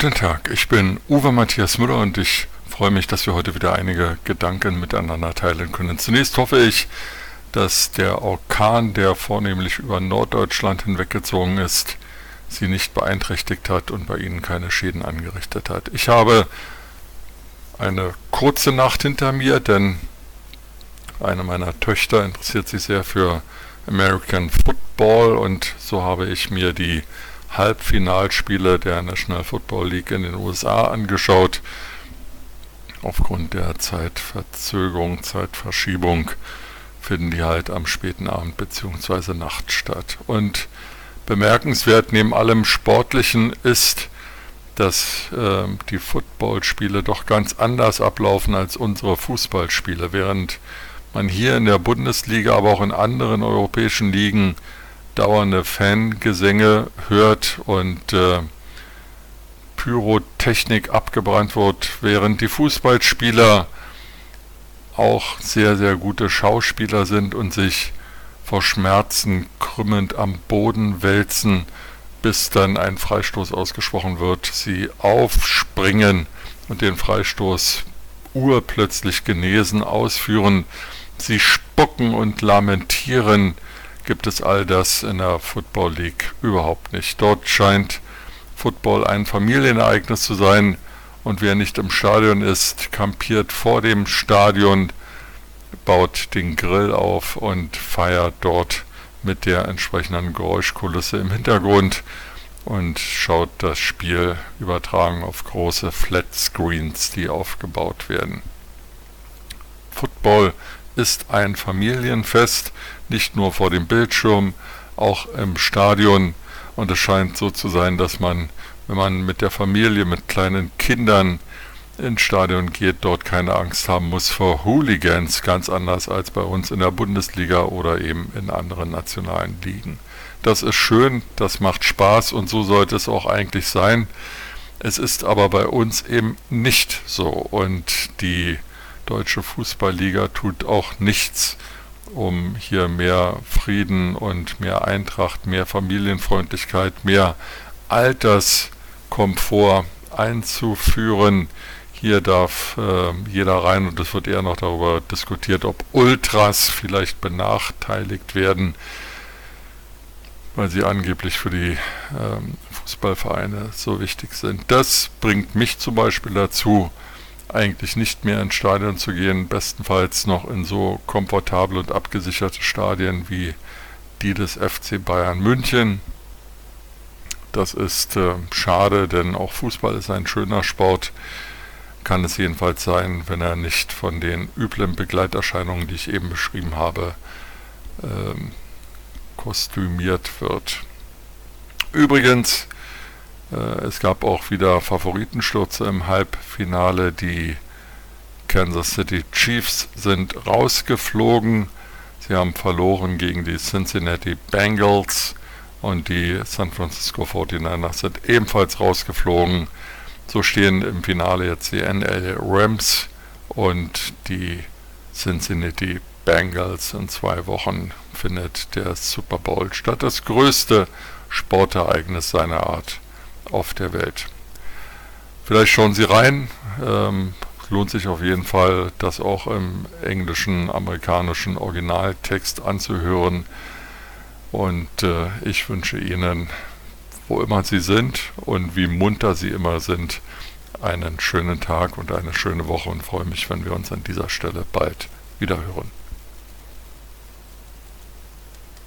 Guten Tag, ich bin Uwe Matthias Müller und ich freue mich, dass wir heute wieder einige Gedanken miteinander teilen können. Zunächst hoffe ich, dass der Orkan, der vornehmlich über Norddeutschland hinweggezogen ist, Sie nicht beeinträchtigt hat und bei Ihnen keine Schäden angerichtet hat. Ich habe eine kurze Nacht hinter mir, denn eine meiner Töchter interessiert sich sehr für American Football und so habe ich mir die Halbfinalspiele der National Football League in den USA angeschaut. Aufgrund der Zeitverzögerung, Zeitverschiebung finden die halt am späten Abend bzw. Nacht statt. Und bemerkenswert neben allem Sportlichen ist, dass äh, die Footballspiele doch ganz anders ablaufen als unsere Fußballspiele, während man hier in der Bundesliga, aber auch in anderen europäischen Ligen dauernde Fangesänge hört und äh, Pyrotechnik abgebrannt wird, während die Fußballspieler auch sehr, sehr gute Schauspieler sind und sich vor Schmerzen krümmend am Boden wälzen, bis dann ein Freistoß ausgesprochen wird, sie aufspringen und den Freistoß urplötzlich genesen ausführen, sie spucken und lamentieren, gibt es all das in der Football League überhaupt nicht. Dort scheint Football ein Familienereignis zu sein und wer nicht im Stadion ist, kampiert vor dem Stadion, baut den Grill auf und feiert dort mit der entsprechenden Geräuschkulisse im Hintergrund und schaut das Spiel übertragen auf große Flat Screens, die aufgebaut werden. Football ist ein Familienfest, nicht nur vor dem Bildschirm, auch im Stadion. Und es scheint so zu sein, dass man, wenn man mit der Familie, mit kleinen Kindern ins Stadion geht, dort keine Angst haben muss vor Hooligans, ganz anders als bei uns in der Bundesliga oder eben in anderen nationalen Ligen. Das ist schön, das macht Spaß und so sollte es auch eigentlich sein. Es ist aber bei uns eben nicht so und die Deutsche Fußballliga tut auch nichts, um hier mehr Frieden und mehr Eintracht, mehr Familienfreundlichkeit, mehr Alterskomfort einzuführen. Hier darf äh, jeder rein und es wird eher noch darüber diskutiert, ob Ultras vielleicht benachteiligt werden, weil sie angeblich für die ähm, Fußballvereine so wichtig sind. Das bringt mich zum Beispiel dazu, eigentlich nicht mehr ins Stadion zu gehen, bestenfalls noch in so komfortable und abgesicherte Stadien wie die des FC Bayern München. Das ist äh, schade, denn auch Fußball ist ein schöner Sport, kann es jedenfalls sein, wenn er nicht von den üblen Begleiterscheinungen, die ich eben beschrieben habe, ähm, kostümiert wird. Übrigens, es gab auch wieder Favoritenstürze im Halbfinale. Die Kansas City Chiefs sind rausgeflogen. Sie haben verloren gegen die Cincinnati Bengals und die San Francisco 49ers sind ebenfalls rausgeflogen. So stehen im Finale jetzt die NL Rams und die Cincinnati Bengals. In zwei Wochen findet der Super Bowl statt. Das größte Sportereignis seiner Art auf der Welt. Vielleicht schauen Sie rein. Ähm, lohnt sich auf jeden Fall, das auch im englischen, amerikanischen Originaltext anzuhören. Und äh, ich wünsche Ihnen, wo immer Sie sind und wie munter Sie immer sind, einen schönen Tag und eine schöne Woche und freue mich, wenn wir uns an dieser Stelle bald wiederhören.